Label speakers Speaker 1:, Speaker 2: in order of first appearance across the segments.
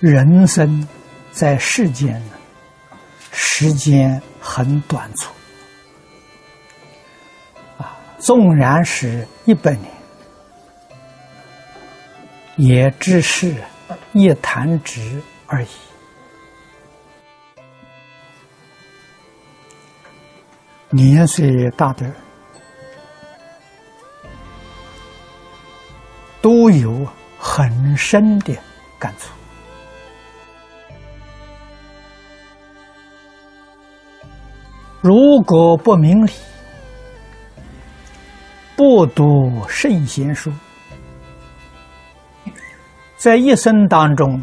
Speaker 1: 人生在世间呢，时间很短促啊，纵然是一百年，也只是一弹指而已。年岁大的人都有很深的感触。如果不明理，不读圣贤书，在一生当中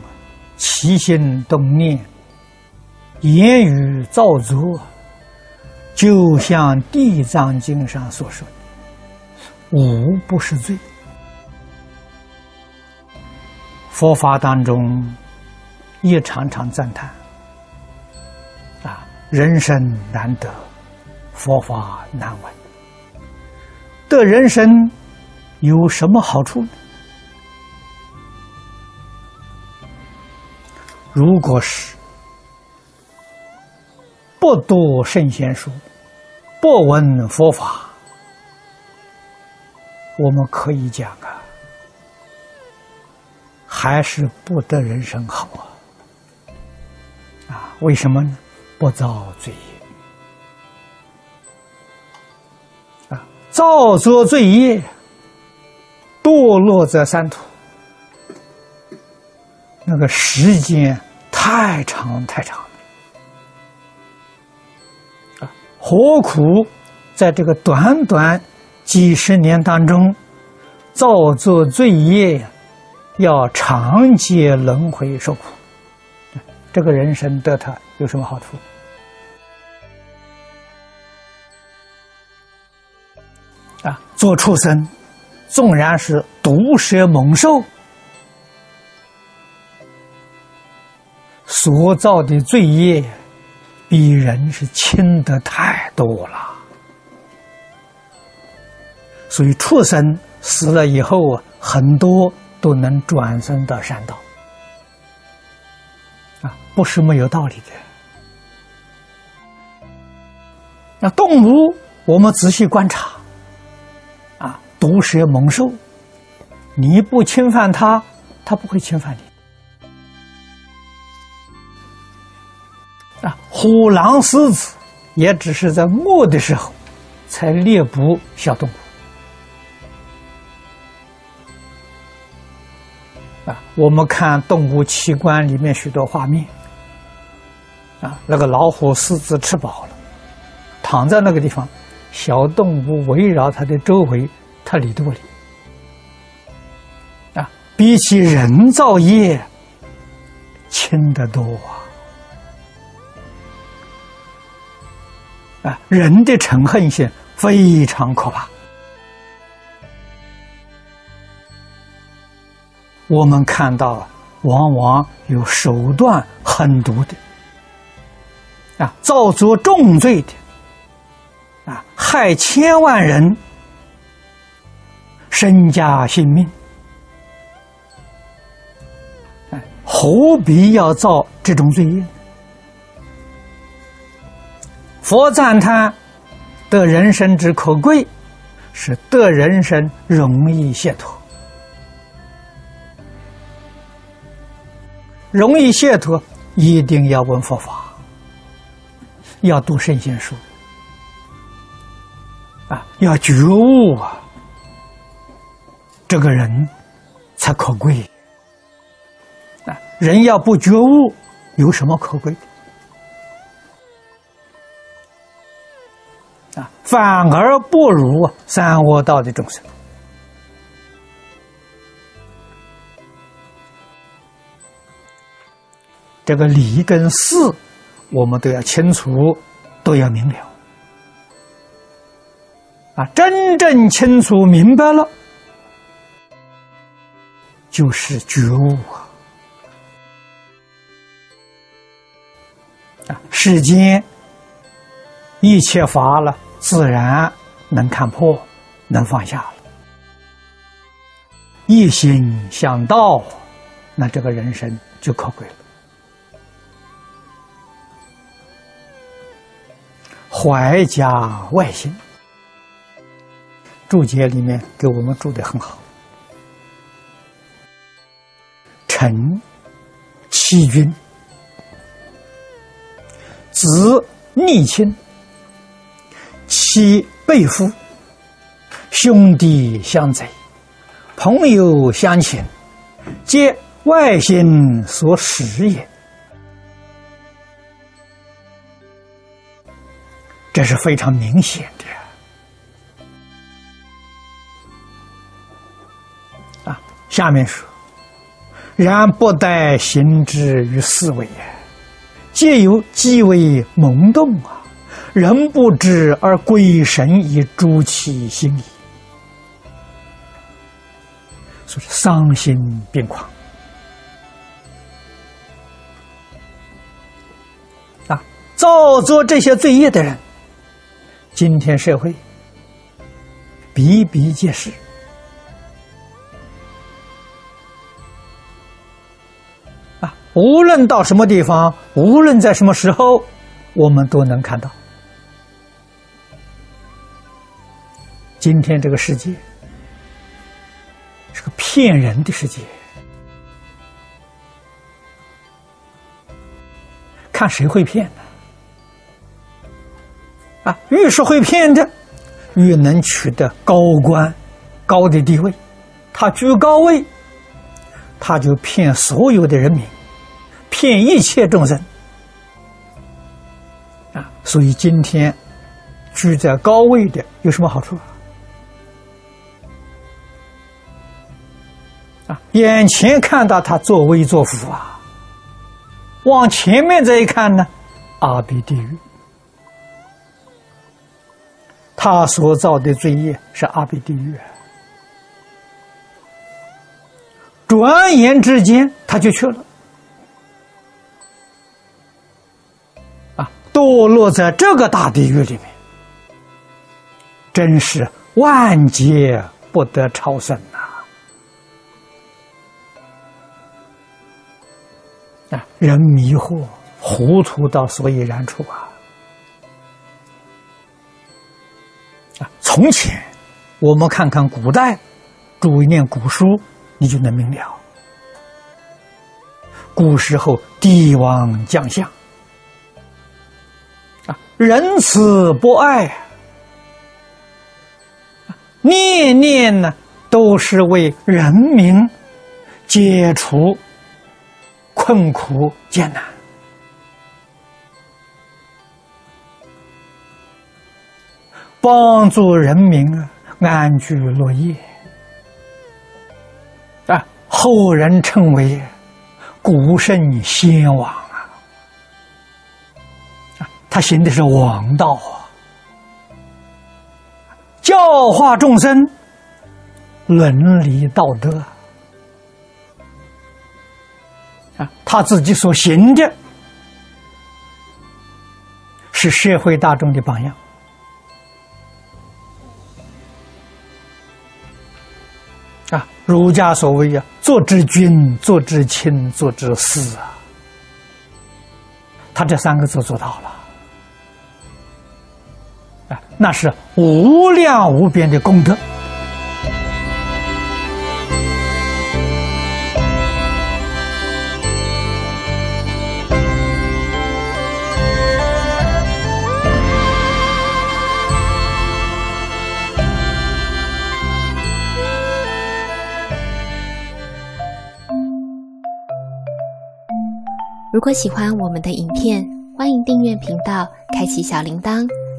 Speaker 1: 起心动念、言语造作，就像《地藏经》上所说的，无不是罪。佛法当中也常常赞叹。人生难得，佛法难闻。得人生有什么好处呢？如果是不读圣贤书，不闻佛法，我们可以讲啊，还是不得人生好啊！啊，为什么呢？不造罪业啊！造作罪业，堕落在三途，那个时间太长太长了啊！何苦在这个短短几十年当中造作罪业，要长劫轮回受苦？这个人生得他有什么好处？啊，做畜生，纵然是毒蛇猛兽，所造的罪业比人是轻的太多了。所以畜生死了以后啊，很多都能转生到善道。啊不是没有道理的。那动物，我们仔细观察，毒蛇猛兽，你不侵犯它，它不会侵犯你。啊，虎狼狮子，也只是在饿的时候才猎捕小动物。啊，我们看动物器官里面许多画面。啊，那个老虎、狮子吃饱了，躺在那个地方，小动物围绕它的周围，它理都不理。啊，比起人造业轻得多啊！啊，人的嗔恨心非常可怕。我们看到，往往有手段狠毒的。啊，造作重罪的，啊，害千万人身家性命，哎，何必要造这种罪业？佛赞叹得人生之可贵，是得人生容易解脱，容易解脱，一定要闻佛法。要读圣贤书啊，要觉悟啊，这个人才可贵啊！人要不觉悟，有什么可贵的啊？反而不如三恶道的众生。这个理跟事。我们都要清楚，都要明了啊！真正清楚明白了，就是觉悟啊！啊，世间一切法了，自然能看破，能放下了。一心向道，那这个人生就可贵了。怀家外心注解里面给我们注的很好。臣欺君，子逆亲，妻背夫，兄弟相贼，朋友相侵，皆外心所使也。这是非常明显的啊！下面说。然不待行之于思维也，皆由极为懵动啊！人不知而鬼神以诛其心矣，所以伤心病狂啊！造作这些罪业的人，今天社会比比皆是。无论到什么地方，无论在什么时候，我们都能看到。今天这个世界是个骗人的世界，看谁会骗呢？啊，越是会骗的，越能取得高官、高的地位。他居高位，他就骗所有的人民。骗一切众生啊！所以今天居在高位的有什么好处啊？眼前看到他作威作福啊，往前面再一看呢，阿鼻地狱，他所造的罪业是阿鼻地狱，转眼之间他就去了。啊堕落在这个大地狱里面，真是万劫不得超生呐！啊，人迷惑、糊涂到所以然处啊！啊，从前我们看看古代，注意念古书，你就能明了。古时候帝王将相。仁慈博爱，念念呢都是为人民解除困苦艰难，帮助人民安居乐业。啊，后人称为古圣先王。他行的是王道啊，教化众生，伦理道德啊，他自己所行的，是社会大众的榜样啊。儒家所谓啊，做之君，做之亲，做之师啊，他这三个字做到了。那是无量无边的功德。
Speaker 2: 如果喜欢我们的影片，欢迎订阅频道，开启小铃铛。